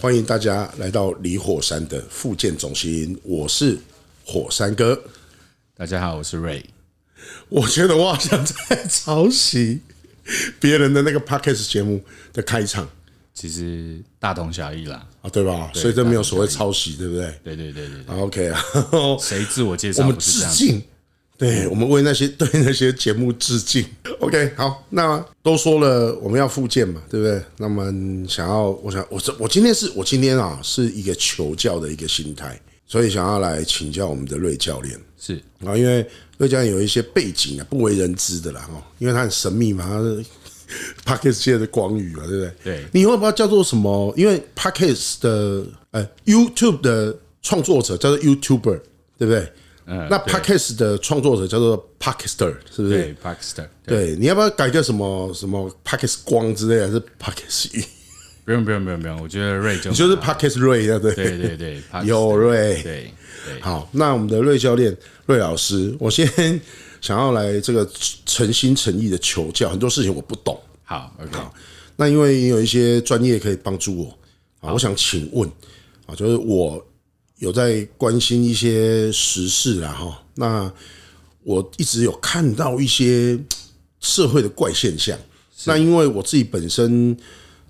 欢迎大家来到离火山的复健中心，我是火山哥。大家好，我是 Ray。我觉得我好像在抄袭 别人的那个 Podcast 节目的开场，其实大同小异啦，啊，对吧？所以这没有所谓抄袭，对不对？对对对对，对，OK 啊。谁自我介绍？我们致敬。对，我们为那些 对那些节目致敬。OK，好，那都说了我们要复健嘛，对不对？那么想要，我想，我这我今天是我今天啊，是一个求教的一个心态，所以想要来请教我们的瑞教练。是啊，因为瑞教练有一些背景啊，不为人知的啦，哦，因为他很神秘嘛，他是 Podcast 界的光宇嘛，对不对？对，你会不知道叫做什么？因为 Podcast 的呃 YouTube 的创作者叫做 YouTuber，对不对？嗯，那 Podcast 的创作者叫做 Podcaster，是不是？对，Podcaster。对，你要不要改个什么什么 Podcast 光之类的，还是 Podcast 语？不用不用不用不用，我觉得瑞就你就是 Podcast 瑞，对不对？对对对，有瑞。对对。好，那我们的瑞教练、瑞老师，我先想要来这个诚心诚意的求教，很多事情我不懂。好，OK。好，那因为有一些专业可以帮助我，啊，我想请问，啊，就是我。有在关心一些时事啦，哈，那我一直有看到一些社会的怪现象。那因为我自己本身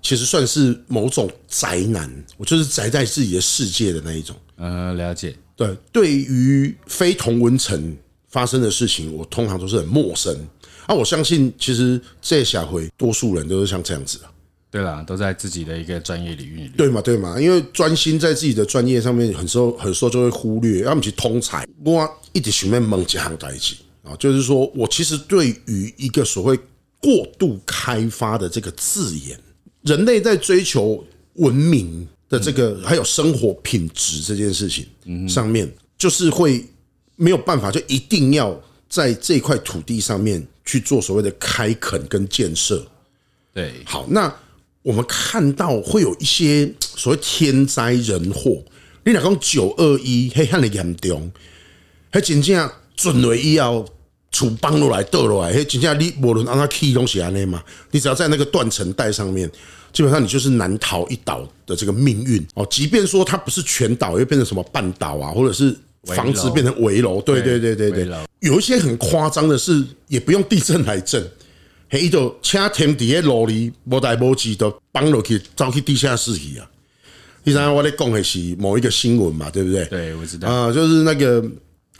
其实算是某种宅男，我就是宅在自己的世界的那一种。呃，了解。对，对于非同文层发生的事情，我通常都是很陌生。啊，我相信其实这下回多数人都是像这样子的。对啦，都在自己的一个专业领域里。对嘛，对嘛，因为专心在自己的专业上面，很时候很时候就会忽略，要么去通才。我一直想要问几项代志啊，就是说我其实对于一个所谓过度开发的这个字眼，人类在追求文明的这个还有生活品质这件事情上面，就是会没有办法，就一定要在这块土地上面去做所谓的开垦跟建设。对，好，那。我们看到会有一些 所谓天灾人祸，你讲九二一黑暗的严重，还真正准了医药处帮落来倒落来，还真正你无论让他踢东西安尼嘛，你只要在那个断层带上面，基本上你就是难逃一岛的这个命运。哦。即便说它不是全岛，又变成什么半岛啊，或者是房子变成危楼，对对对对对，有一些很夸张的是，也不用地震来震。嘿，伊就车停伫个路里，无代无志，就放落去，走去地下室去啊！你知影我咧讲的是某一个新闻嘛，对不对？对，我知道啊，就是那个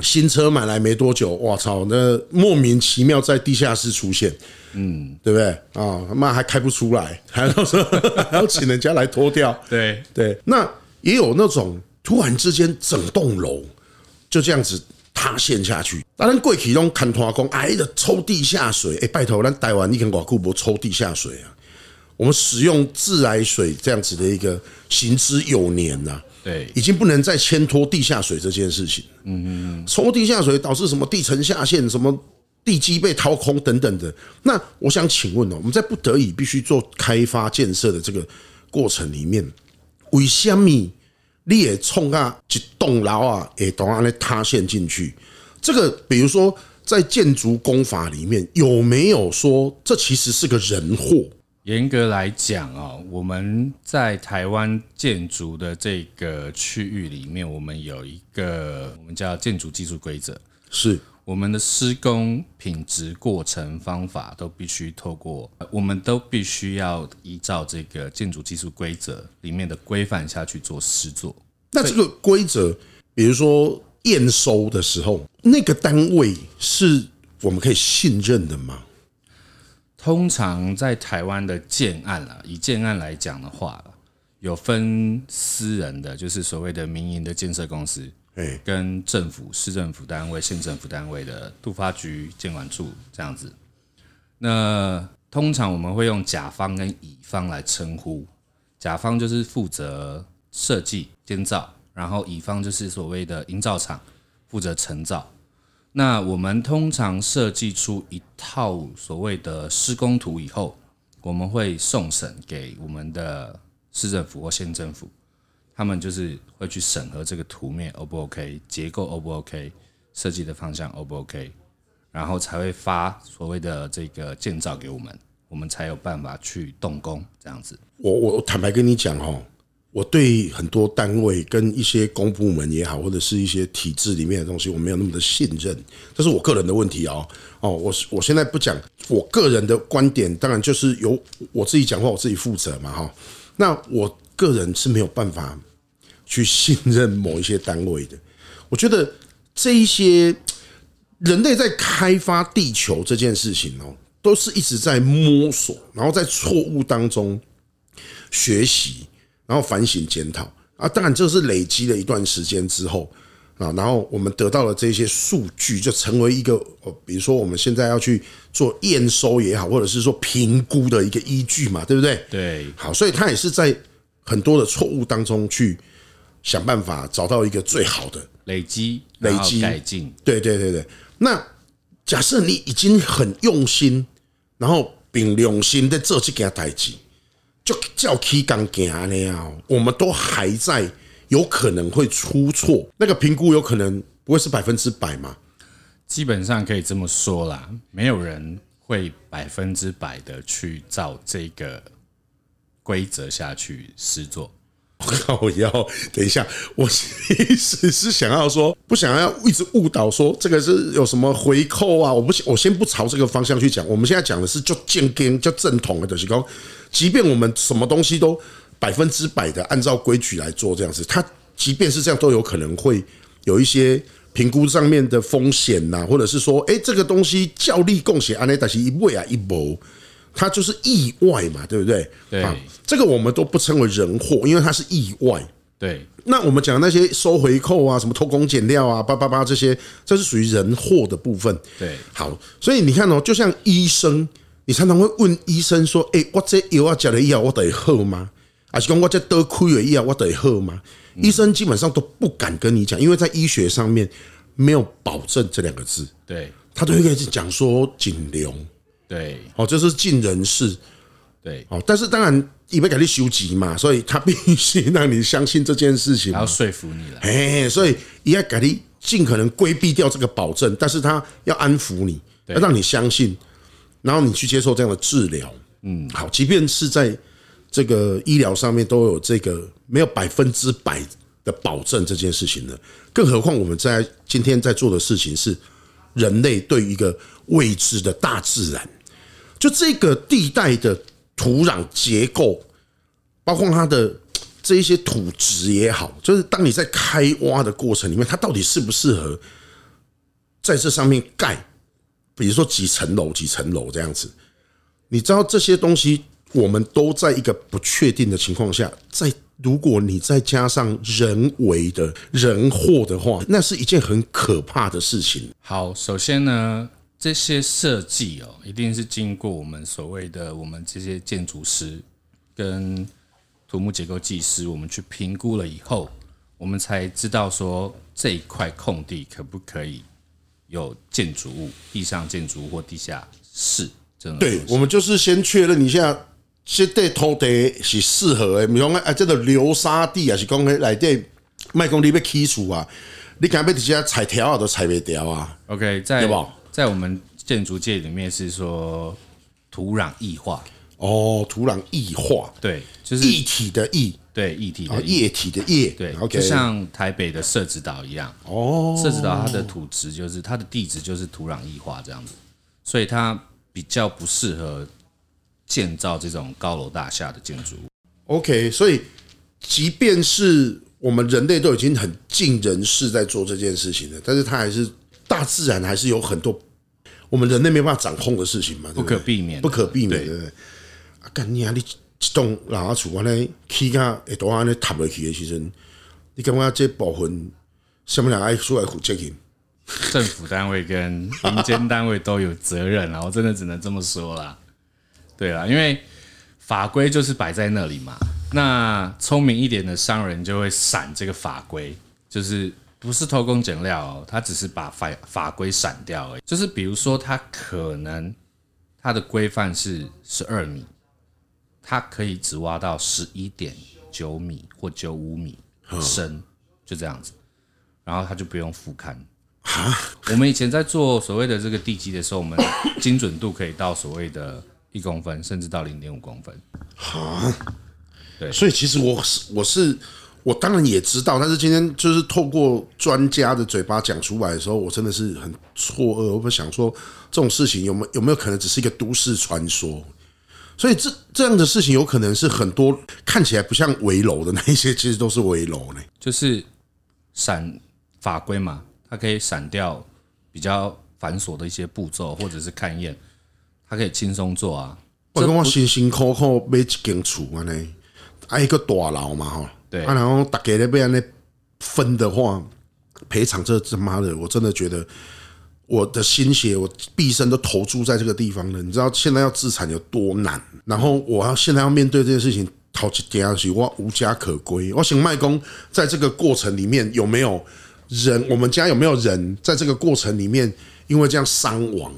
新车买来没多久，我操，那莫名其妙在地下室出现，嗯，对不对？啊，他妈还开不出来，还要说还要请人家来拖掉，对对。那也有那种突然之间整栋楼就这样子。塌陷下去，当然过去拢看拖工，哎的抽地下水，哎拜托，咱台湾你看外久无抽地下水啊？我们使用自来水这样子的一个行之有年呐，对，已经不能再牵拖地下水这件事情。嗯嗯嗯，抽地下水导致什么地层下陷，什么地基被掏空等等的。那我想请问哦，我们在不得已必须做开发建设的这个过程里面，为什么？你也冲啊，一栋楼啊，也同安尼塌陷进去。这个，比如说在建筑工法里面有没有说这其实是个人祸？严格来讲啊，我们在台湾建筑的这个区域里面，我们有一个我们叫建筑技术规则，是我们的施工品质过程方法都必须透过，我们都必须要依照这个建筑技术规则里面的规范下去做施作。那这个规则，比如说验收的时候，那个单位是我们可以信任的吗？通常在台湾的建案啊，以建案来讲的话，有分私人的，就是所谓的民营的建设公司，哎，跟政府、市政府单位、县政府单位的杜发局、监管处这样子。那通常我们会用甲方跟乙方来称呼，甲方就是负责设计。建造，然后乙方就是所谓的营造厂，负责承造。那我们通常设计出一套所谓的施工图以后，我们会送审给我们的市政府或县政府，他们就是会去审核这个图面 O 不 OK，结构 O 不 OK，设计的方向 O 不 OK，然后才会发所谓的这个建造给我们，我们才有办法去动工这样子。我我坦白跟你讲哦。我对很多单位跟一些公部门也好，或者是一些体制里面的东西，我没有那么的信任，这是我个人的问题哦。哦，我我现在不讲我个人的观点，当然就是由我自己讲话，我自己负责嘛，哈。那我个人是没有办法去信任某一些单位的。我觉得这一些人类在开发地球这件事情哦，都是一直在摸索，然后在错误当中学习。然后反省检讨啊，当然这是累积了一段时间之后啊，然后我们得到了这些数据，就成为一个呃，比如说我们现在要去做验收也好，或者是说评估的一个依据嘛，对不对？对，好，所以他也是在很多的错误当中去想办法找到一个最好的累积、累积改进。对对对对。那假设你已经很用心，然后并用心的做这件代志。就叫 K 刚行那样，我们都还在有可能会出错，那个评估有可能不会是百分之百吗？基本上可以这么说啦，没有人会百分之百的去照这个规则下去施作。我靠！我要等一下，我意思是想要说，不想要一直误导说这个是有什么回扣啊？我不，我先不朝这个方向去讲。我们现在讲的是就正经、就正统的，就是说，即便我们什么东西都百分之百的按照规矩来做，这样子，它即便是这样，都有可能会有一些评估上面的风险呐，或者是说，哎，这个东西较力贡献，安内但是一位啊一波。它就是意外嘛，对不对？对，这个我们都不称为人祸，因为它是意外。对，那我们讲的那些收回扣啊，什么偷工减料啊，叭叭叭这些，这是属于人祸的部分。对，好，所以你看哦，就像医生，你常常会问医生说：“哎，我这药啊，吃了药我得喝吗？还是讲我这得亏了药我得喝吗？”医生基本上都不敢跟你讲，因为在医学上面没有保证这两个字。对，他都会跟你讲说尽量。对，哦，这是尽人事，对，哦，但是当然因为给你修集嘛，所以他必须让你相信这件事情，然后说服你了，哎，所以也要给你尽可能规避掉这个保证，但是他要安抚你，要让你相信，然后你去接受这样的治疗，嗯，好，即便是在这个医疗上面都有这个没有百分之百的保证这件事情呢，更何况我们在今天在做的事情是人类对于一个未知的大自然。就这个地带的土壤结构，包括它的这一些土质也好，就是当你在开挖的过程里面，它到底适不适合在这上面盖，比如说几层楼、几层楼这样子，你知道这些东西，我们都在一个不确定的情况下，在如果你再加上人为的人祸的话，那是一件很可怕的事情。好，首先呢。这些设计哦，一定是经过我们所谓的我们这些建筑师跟土木结构技师，我们去评估了以后，我们才知道说这一块空地可不可以有建筑物，地上建筑物或地下室这种。对，我们就是先确认一下，这块土地是适合的，比如说啊，这个流沙地啊，是讲来对麦公你要起厝啊，你敢要直接踩条啊，都踩不掉啊。OK，在对吧？在我们建筑界里面是说土壤异化。哦，土壤异化，对，就是液体的液，对，液体的液。体的液，对，就像台北的社子岛一样。哦，社子岛它的土质就是它的地质就是土壤异化这样子，所以它比较不适合建造这种高楼大厦的建筑物。OK，所以即便是我们人类都已经很尽人事在做这件事情了，但是它还是大自然还是有很多。我们人类没办法掌控的事情嘛，不可避免，不可避免，对不对？啊，干你啊！你一栋老厝安尼起价会多安尼塌落去的时阵，你感觉这部分什么人爱出来负责任？政府单位跟民间单位都有责任啊！我真的只能这么说啦。对啦，因为法规就是摆在那里嘛。那聪明一点的商人就会闪这个法规，就是。不是偷工减料哦，他只是把法法规闪掉而已。就是比如说，他可能他的规范是十二米，他可以只挖到十一点九米或九五米深，就这样子，然后他就不用复勘。我们以前在做所谓的这个地基的时候，我们 精准度可以到所谓的一公分，甚至到零点五公分。对，所以其实我是我是我当然也知道，但是今天就是透过专家的嘴巴讲出来的时候，我真的是很错愕。我会想说，这种事情有没有有没有可能只是一个都市传说？所以这这样的事情有可能是很多看起来不像围楼的那一些，其实都是围楼呢。就是闪法规嘛，它可以闪掉比较繁琐的一些步骤，或者是勘验，它可以轻松做啊。我跟我辛辛苦苦买一间厝啊呢，挨一个大楼嘛哈。对，啊然后打给那边那分的话，赔偿这他妈的，我真的觉得。我的心血，我毕生都投注在这个地方了。你知道现在要自产有多难？然后我要现在要面对这件事情，掏起点下去，我无家可归。我想卖公，在这个过程里面有没有人？我们家有没有人在这个过程里面因为这样伤亡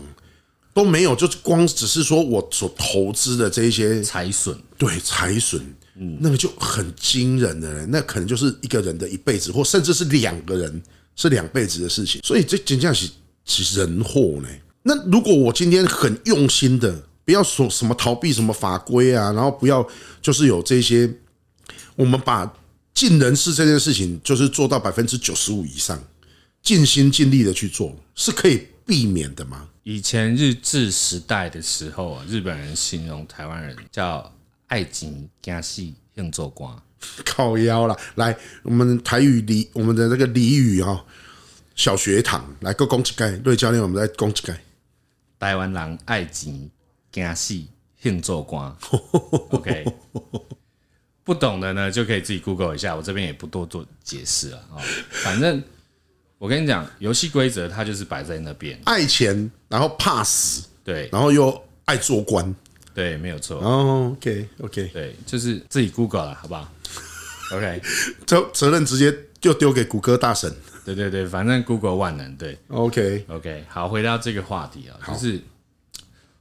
都没有？就光只是说我所投资的这一些财损，对财损，嗯，那个就很惊人的人，那可能就是一个人的一辈子，或甚至是两个人是两辈子的事情。所以这真正是。其实人祸呢？那如果我今天很用心的，不要说什么逃避什么法规啊，然后不要就是有这些，我们把尽人事这件事情，就是做到百分之九十五以上，尽心尽力的去做，是可以避免的吗？以前日治时代的时候啊，日本人形容台湾人叫爱情惊死硬做官，靠腰了。来，我们台语俚，我们的那个俚语哦。小学堂来个公击盖，对教练，我们再公击盖。台湾人爱钱惊死，兴做官。OK，不懂的呢就可以自己 Google 一下，我这边也不多做解释了啊。反正我跟你讲，游戏规则它就是摆在那边，爱钱，然后怕死，对，然后又爱做官，对，没有错。哦，OK，OK，对，就是自己 Google 了，好不好？OK，责责任直接就丢给谷歌大神。对对对，反正 Google 万能。对，OK OK，好，回到这个话题啊，就是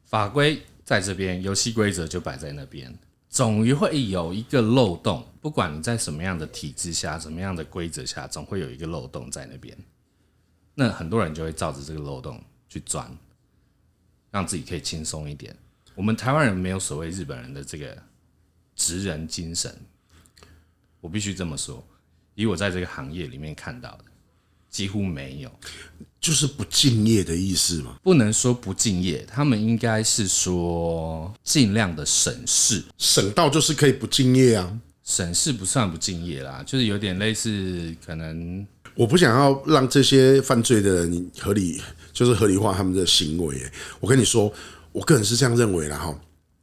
法规在这边，游戏规则就摆在那边，总会有一个漏洞。不管你在什么样的体制下，什么样的规则下，总会有一个漏洞在那边。那很多人就会照着这个漏洞去钻，让自己可以轻松一点。我们台湾人没有所谓日本人的这个职人精神，我必须这么说，以我在这个行业里面看到的。几乎没有，就是不敬业的意思嘛？不能说不敬业，他们应该是说尽量的省事，省到就是可以不敬业啊。省事不算不敬业啦，就是有点类似可能。我不想要让这些犯罪的人合理，就是合理化他们的行为。我跟你说，我个人是这样认为啦哈，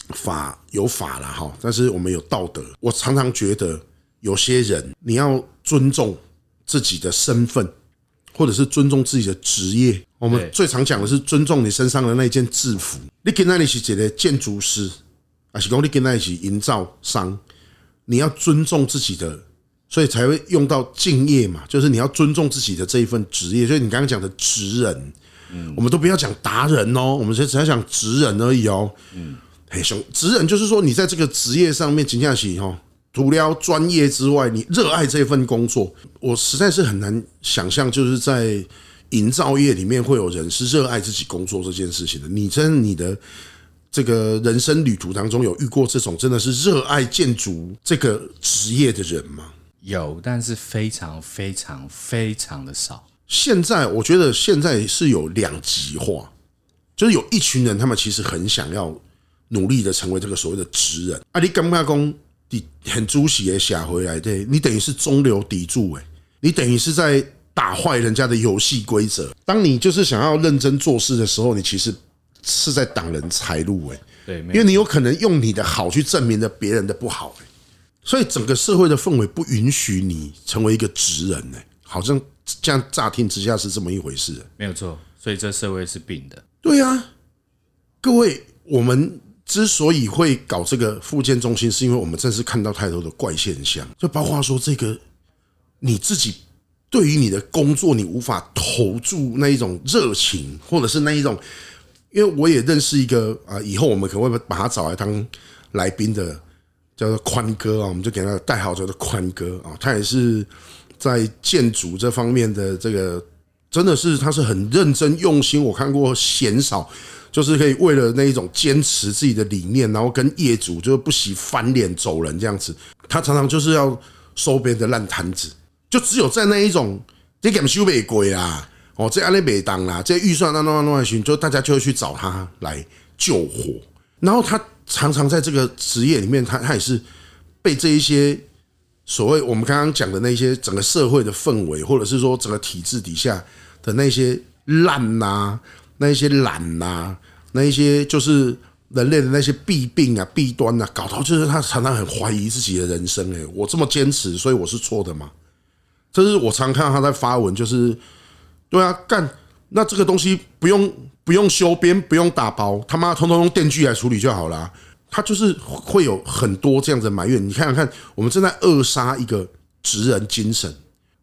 法有法啦哈，但是我们有道德。我常常觉得有些人你要尊重自己的身份。或者是尊重自己的职业，我们最常讲的是尊重你身上的那件制服。你跟那里是一个建筑师，还是讲你跟那里是营造商？你要尊重自己的，所以才会用到敬业嘛。就是你要尊重自己的这一份职业。所以你刚刚讲的职人，嗯，我们都不要讲达人哦，我们只只要讲职人而已哦。嗯，嘿兄，职人就是说你在这个职业上面，尽下去哈。除了专业之外，你热爱这份工作，我实在是很难想象，就是在营造业里面会有人是热爱自己工作这件事情的。你真你的这个人生旅途当中有遇过这种真的是热爱建筑这个职业的人吗？有，但是非常非常非常的少。现在我觉得现在是有两极化，就是有一群人，他们其实很想要努力的成为这个所谓的职人。啊，你干嘛工？你很主席也下回来，对，你等于是中流砥柱哎，你等于是在打坏人家的游戏规则。当你就是想要认真做事的时候，你其实是在挡人财路哎，对，因为你有可能用你的好去证明了别人的不好哎，所以整个社会的氛围不允许你成为一个职人哎，好像这样乍听之下是这么一回事，没有错，所以这社会是病的。对啊，各位我们。之所以会搞这个复健中心，是因为我们真是看到太多的怪现象，就包括说这个你自己对于你的工作，你无法投注那一种热情，或者是那一种，因为我也认识一个啊，以后我们可能会把他找来当来宾的，叫做宽哥啊，我们就给他代号叫做宽哥啊，他也是在建筑这方面的这个，真的是他是很认真用心，我看过鲜少。就是可以为了那一种坚持自己的理念，然后跟业主就不惜翻脸走人这样子。他常常就是要收别人的烂摊子，就只有在那一种这点修没贵啦，哦，这安利没当啦，这预算那那那那行，就大家就会去找他来救火。然后他常常在这个职业里面，他他也是被这一些所谓我们刚刚讲的那些整个社会的氛围，或者是说整个体制底下的那些烂呐，那些懒呐，那一些就是。人类的那些弊病啊、弊端啊，搞到就是他常常很怀疑自己的人生。哎，我这么坚持，所以我是错的吗？这是我常看到他在发文，就是对啊，干那这个东西不用不用修边，不用打包，他妈通通用电锯来处理就好了。他就是会有很多这样子埋怨。你看看看，我们正在扼杀一个职人精神。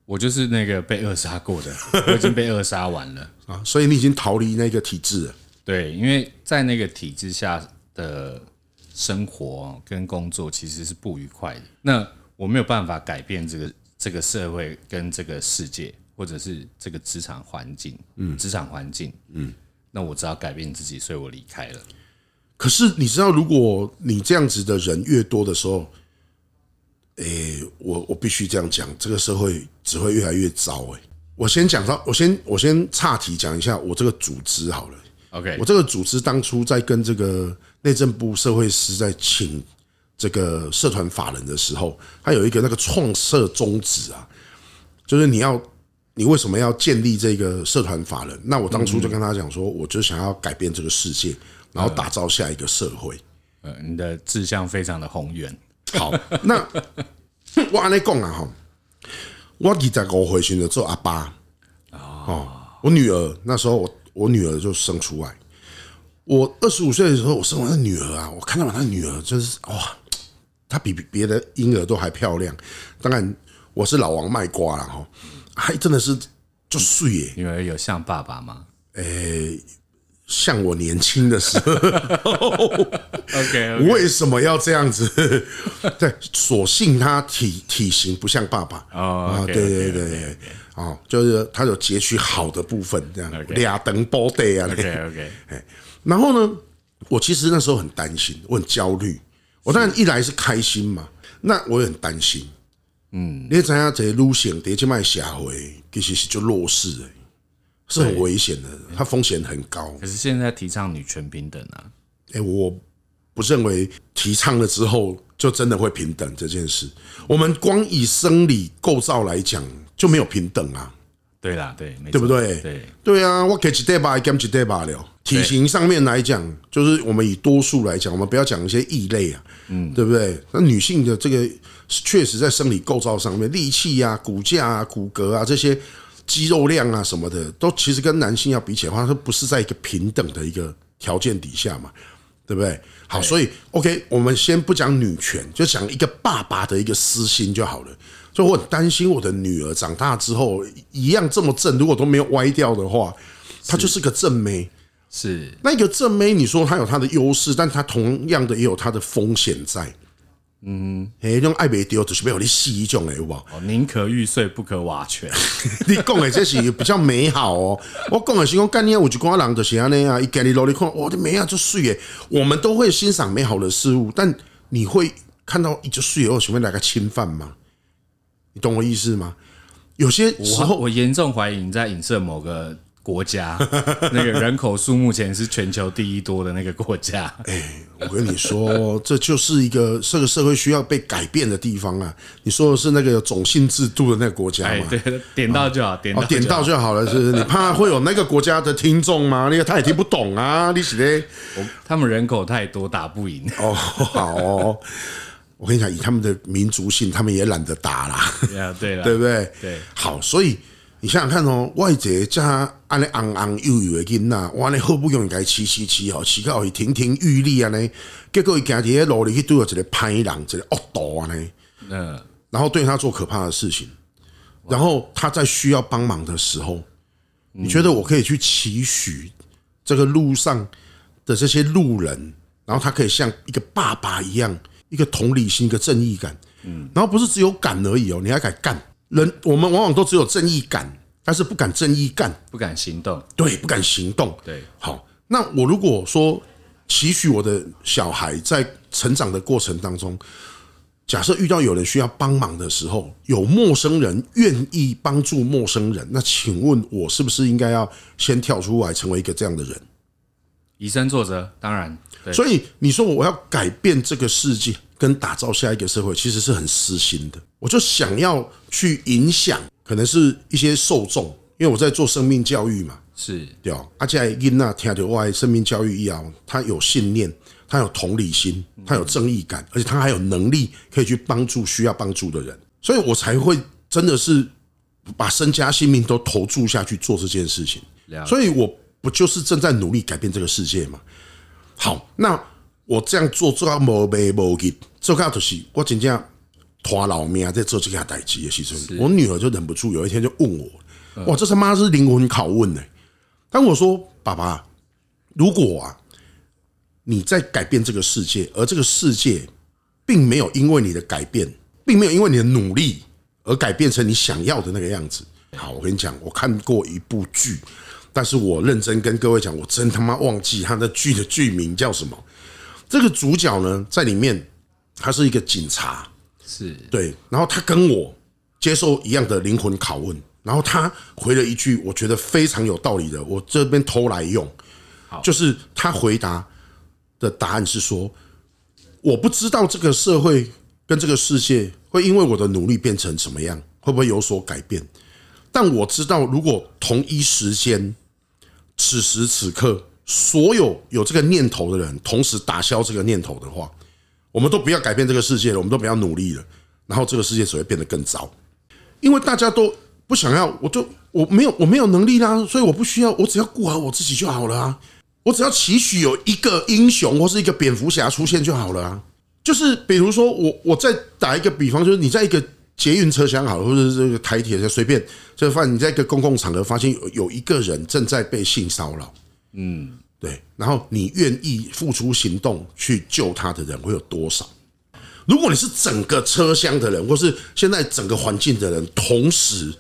我就是那个被扼杀过的，我已经被扼杀完了啊，所以你已经逃离那个体制了。对，因为在那个体制下的生活跟工作其实是不愉快的。那我没有办法改变这个这个社会跟这个世界，或者是这个职场环境，嗯，职场环境，嗯，那我只好改变自己，所以我离开了。可是你知道，如果你这样子的人越多的时候，诶，我我必须这样讲，这个社会只会越来越糟。诶，我先讲到，我先我先岔题讲一下我这个组织好了。OK，我这个组织当初在跟这个内政部社会司在请这个社团法人的时候，他有一个那个创设宗旨啊，就是你要你为什么要建立这个社团法人？那我当初就跟他讲说，我就想要改变这个世界，然后打造下一个社会。呃，你的志向非常的宏远。好，那我跟你讲啊哈，我二十五岁时就做阿爸哦，我女儿那时候我。我女儿就生出来，我二十五岁的时候，我生完女儿啊，我看到我那女儿就是哇，她比别的婴儿都还漂亮。当然，我是老王卖瓜了哈，还真的是就睡耶。女儿有像爸爸吗？诶，像我年轻的时候。OK，为什么要这样子？对，所幸他体体型不像爸爸。哦，对对对。哦，就是他有截取好的部分，这样俩等包对啊。OK OK，哎，然后呢，我其实那时候很担心，我很焦虑。我当然一来是开心嘛，那我也很担心。嗯，你知影这路线，第一卖社会其实是就弱势哎，是很危险的，它风险很高。可是现在提倡女权平等啊，哎，我不认为提倡了之后就真的会平等这件事。我们光以生理构造来讲。就没有平等啊，对啦，对，对不对？对，对啊，我给几代吧，给几代吧了。体型上面来讲，就是我们以多数来讲，我们不要讲一些异类啊，嗯，对不对？那女性的这个确实在生理构造上面，力气啊、骨架啊、骨骼啊这些肌肉量啊什么的，都其实跟男性要比起来的话，它不是在一个平等的一个条件底下嘛，对不对？好，所以 OK，我们先不讲女权，就讲一个爸爸的一个私心就好了。所以我很担心我的女儿长大之后一样这么正，如果都没有歪掉的话，她就是个正妹。是那一个正妹，你说她有她的优势，但她同样的也有她的风险在。嗯，哎，用爱没丢，就是没有你细一种哎，好不好？宁可玉碎，不可瓦全。你讲的这是比较美好哦。我讲的是讲干你我就讲人就是安尼啊，一给你努力看，我的美啊就碎耶。我们都会欣赏美好的事物，但你会看到一只碎以后，前面来个侵犯吗？你懂我意思吗？有些时候，我严重怀疑你在影射某个国家，那个人口数目前是全球第一多的那个国家。哎，我跟你说，这就是一个这个社会需要被改变的地方啊！你说的是那个种姓制度的那个国家吗？对，点到就好，点到点到就好了。是 你怕会有那个国家的听众吗？那个他也听不懂啊！你是嘞？他们人口太多，打不赢。哦，好哦。我跟你讲，以他们的民族性，他们也懒得打啦。对了，对不对？对，好，所以你想想看哦，外界加安尼昂昂悠悠的囡仔，我安尼好不容易给他骑骑骑哦，骑到会亭亭玉立啊呢，结果伊行伫迄路里去对了一个歹人，一个恶毒啊呢，嗯，然后对他做可怕的事情，然后他在需要帮忙的时候，你觉得我可以去期许这个路上的这些路人，然后他可以像一个爸爸一样。一个同理心，一个正义感，嗯，然后不是只有敢而已哦，你还敢干人？我们往往都只有正义感，但是不敢正义干，不敢行动，对，不敢行动，对。好，那我如果说期许我的小孩在成长的过程当中，假设遇到有人需要帮忙的时候，有陌生人愿意帮助陌生人，那请问我是不是应该要先跳出来成为一个这样的人？以身作则，当然。所以你说我要改变这个世界，跟打造下一个社会，其实是很私心的。我就想要去影响，可能是一些受众，因为我在做生命教育嘛，是对啊。而且因那听到外生命教育一样，他有信念，他有同理心，他有正义感，而且他还有能力可以去帮助需要帮助的人，所以我才会真的是把身家性命都投注下去做这件事情。所以我不就是正在努力改变这个世界吗？好，那我这样做做到无悲无眼，做到就是我真正拖老命在做这个代志的时阵，我女儿就忍不住有一天就问我：“哇，这他妈是灵魂拷问呢？”当我说：“爸爸，如果啊你在改变这个世界，而这个世界并没有因为你的改变，并没有因为你的努力而改变成你想要的那个样子。”好，我跟你讲，我看过一部剧。但是我认真跟各位讲，我真他妈忘记他的剧的剧名叫什么。这个主角呢，在里面他是一个警察，是对，然后他跟我接受一样的灵魂拷问，然后他回了一句我觉得非常有道理的，我这边偷来用，就是他回答的答案是说，我不知道这个社会跟这个世界会因为我的努力变成什么样，会不会有所改变，但我知道如果同一时间。此时此刻，所有有这个念头的人，同时打消这个念头的话，我们都不要改变这个世界了，我们都不要努力了，然后这个世界只会变得更糟，因为大家都不想要，我就我没有我没有能力啦，所以我不需要，我只要顾好我自己就好了啊，我只要期许有一个英雄或是一个蝙蝠侠出现就好了啊，就是比如说我我再打一个比方，就是你在一个。捷运车厢好了，或者是这个台铁，就随便，就发现你在一个公共场合发现有有一个人正在被性骚扰，嗯，对，然后你愿意付出行动去救他的人会有多少？如果你是整个车厢的人，或是现在整个环境的人，同时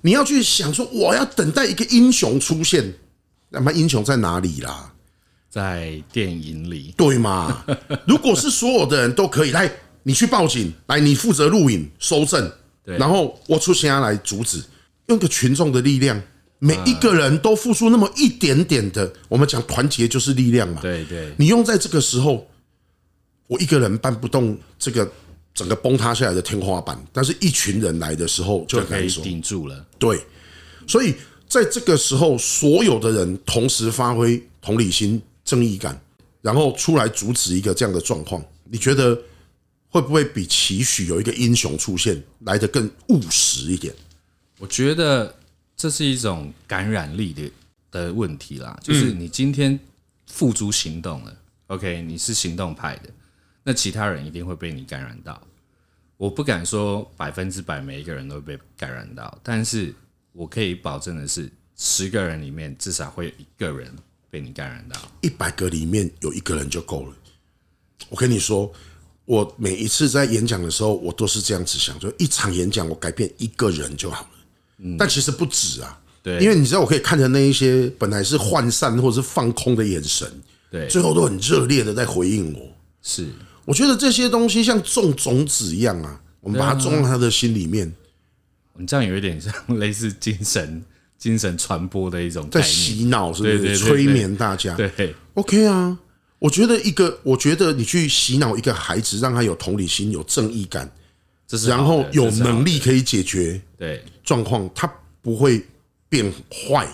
你要去想说，我要等待一个英雄出现，那么英雄在哪里啦？在电影里，对吗？如果是所有的人都可以来。你去报警，来，你负责录影、收证，然后我出现来阻止，用个群众的力量，每一个人都付出那么一点点的，我们讲团结就是力量嘛。对对，你用在这个时候，我一个人搬不动这个整个崩塌下来的天花板，但是一群人来的时候就可以顶住了。对，所以在这个时候，所有的人同时发挥同理心、正义感，然后出来阻止一个这样的状况，你觉得？会不会比期许有一个英雄出现来得更务实一点？我觉得这是一种感染力的的问题啦。就是你今天付诸行动了，OK，你是行动派的，那其他人一定会被你感染到。我不敢说百分之百每一个人都会被感染到，但是我可以保证的是，十个人里面至少会有一个人被你感染到，一百个里面有一个人就够了。我跟你说。我每一次在演讲的时候，我都是这样子想，就一场演讲，我改变一个人就好了。嗯，但其实不止啊，对，因为你知道，我可以看着那一些本来是涣散或者是放空的眼神，对，最后都很热烈的在回应我。是，我觉得这些东西像种种子一样啊，我们把它种在他的心里面。你这样有一点像类似精神精神传播的一种在洗脑，是不是？催眠大家，对，OK 啊。我觉得一个，我觉得你去洗脑一个孩子，让他有同理心、有正义感，然后有能力可以解决对状况，他不会变坏，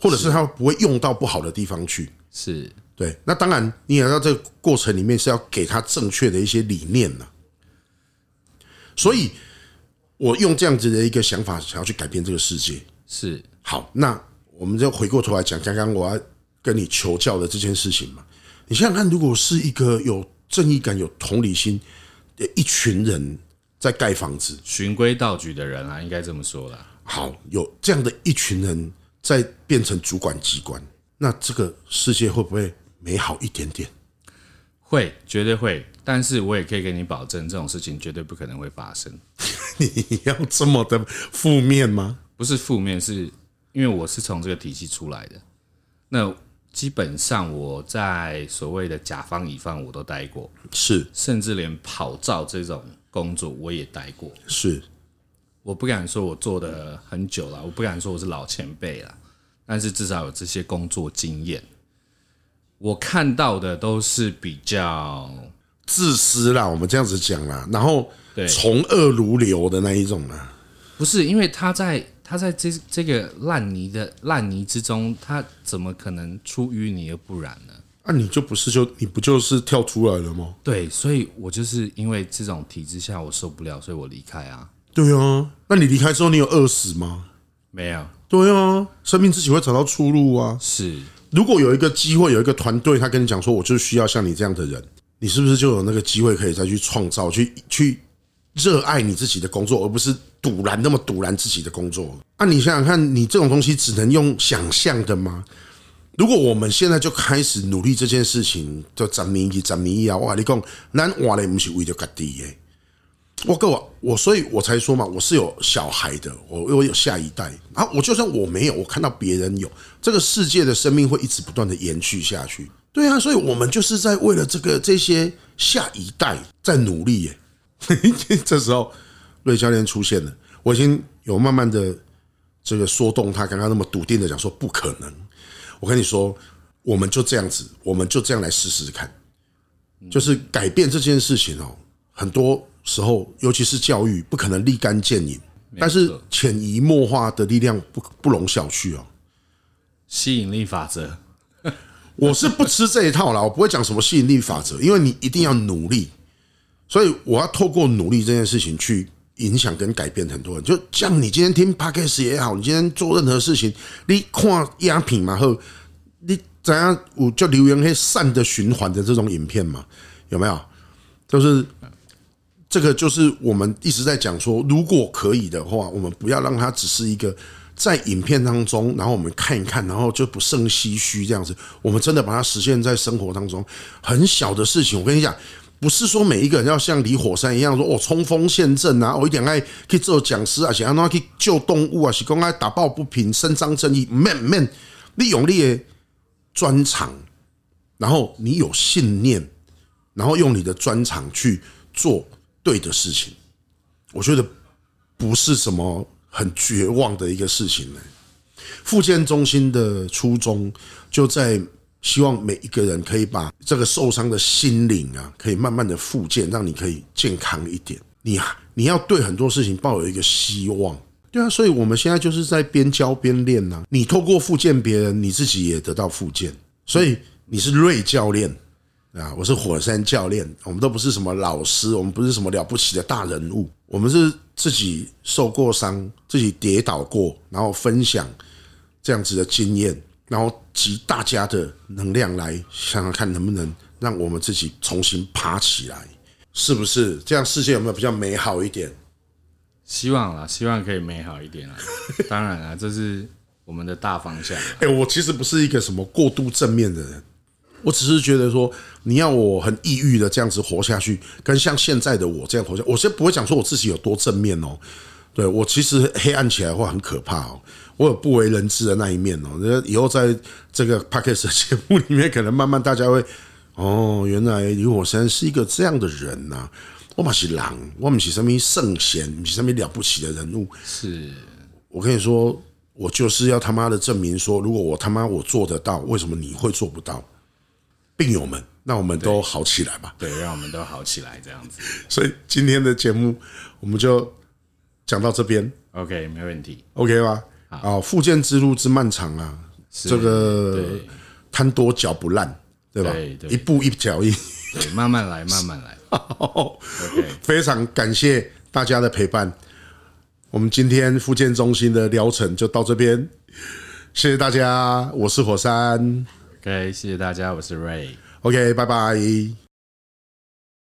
或者是他不会用到不好的地方去。是对。那当然，你也要在这个过程里面是要给他正确的一些理念呢。所以，我用这样子的一个想法，想要去改变这个世界。是好，那我们就回过头来讲，刚刚我要跟你求教的这件事情嘛。你想想看，如果是一个有正义感、有同理心的一群人在盖房子，循规蹈矩的人啊，应该这么说啦。好，有这样的一群人在变成主管机关，那这个世界会不会美好一点点？会，绝对会。但是我也可以给你保证，这种事情绝对不可能会发生。你要这么的负面吗？不是负面，是因为我是从这个体系出来的。那。基本上我在所谓的甲方乙方我都待过，是，甚至连跑照这种工作我也待过，是。我不敢说我做的很久了，我不敢说我是老前辈了，但是至少有这些工作经验。我看到的都是比较自私啦，我们这样子讲啦，然后从恶如流的那一种啦。不是，因为他在他在这这个烂泥的烂泥之中，他怎么可能出淤泥而不染呢？那、啊、你就不是就你不就是跳出来了吗？对，所以我就是因为这种体制下我受不了，所以我离开啊。对啊，那你离开之后，你有饿死吗？没有。对啊，生命自己会找到出路啊。是。如果有一个机会，有一个团队，他跟你讲说，我就需要像你这样的人，你是不是就有那个机会可以再去创造，去去热爱你自己的工作，而不是赌烂那么赌烂自己的工作？那你想想看，你这种东西只能用想象的吗？如果我们现在就开始努力这件事情，就十年一、十年一啊！我跟你讲，咱活的不是为了家己耶。我跟我我，所以我才说嘛，我是有小孩的，我我有下一代啊。我就算我没有，我看到别人有，这个世界的生命会一直不断的延续下去。对啊，所以我们就是在为了这个这些下一代在努力耶。这时候，瑞教练出现了，我已经有慢慢的这个说动他，刚刚那么笃定的讲说不可能。我跟你说，我们就这样子，我们就这样来试试看，就是改变这件事情哦，很多。时候，尤其是教育，不可能立竿见影，但是潜移默化的力量不不容小觑哦。吸引力法则，我是不吃这一套啦，我不会讲什么吸引力法则，因为你一定要努力，所以我要透过努力这件事情去影响跟改变很多人。就像你今天听 Podcast 也好，你今天做任何事情，你看影片嘛，后你怎样我就留言黑善的循环的这种影片嘛，有没有？就是。这个就是我们一直在讲说，如果可以的话，我们不要让它只是一个在影片当中，然后我们看一看，然后就不胜唏嘘这样子。我们真的把它实现在生活当中，很小的事情。我跟你讲，不是说每一个人要像李火山一样说，哦，冲锋陷阵啊，我一点爱去做讲师啊，想要去救动物啊，是公开打抱不平、伸张正义。man man，利用你的专长，然后你有信念，然后用你的专长去做。对的事情，我觉得不是什么很绝望的一个事情呢。复健中心的初衷就在希望每一个人可以把这个受伤的心灵啊，可以慢慢的复健，让你可以健康一点。你你要对很多事情抱有一个希望，对啊，所以我们现在就是在边教边练呢。你透过复健别人，你自己也得到复健，所以你是瑞教练。啊，我是火山教练，我们都不是什么老师，我们不是什么了不起的大人物，我们是自己受过伤，自己跌倒过，然后分享这样子的经验，然后集大家的能量来想想看能不能让我们自己重新爬起来，是不是？这样世界有没有比较美好一点？希望啦，希望可以美好一点啦。当然啦，这是我们的大方向。哎，我其实不是一个什么过度正面的人。我只是觉得说，你要我很抑郁的这样子活下去，跟像现在的我这样活下去，我先不会讲说我自己有多正面哦。对，我其实黑暗起来会很可怕哦，我有不为人知的那一面哦。那以后在这个 Podcast 节目里面，可能慢慢大家会哦，原来李火山是一个这样的人呐。我们是狼，我们是什么圣贤，不是什么了不起的人物。是我跟你说，我就是要他妈的证明说，如果我他妈我做得到，为什么你会做不到？病友们，那我们都好起来吧。对，对，让我们都好起来，这样子。所以今天的节目我们就讲到这边。OK，没问题。OK 吧？啊，复健之路之漫长啊，这个贪多嚼不烂，对吧？对，对，一步一脚印，对，慢慢来，慢慢来。非常感谢大家的陪伴。我们今天复健中心的疗程就到这边，谢谢大家，我是火山。OK，谢谢大家，我是 Ray。OK，拜拜。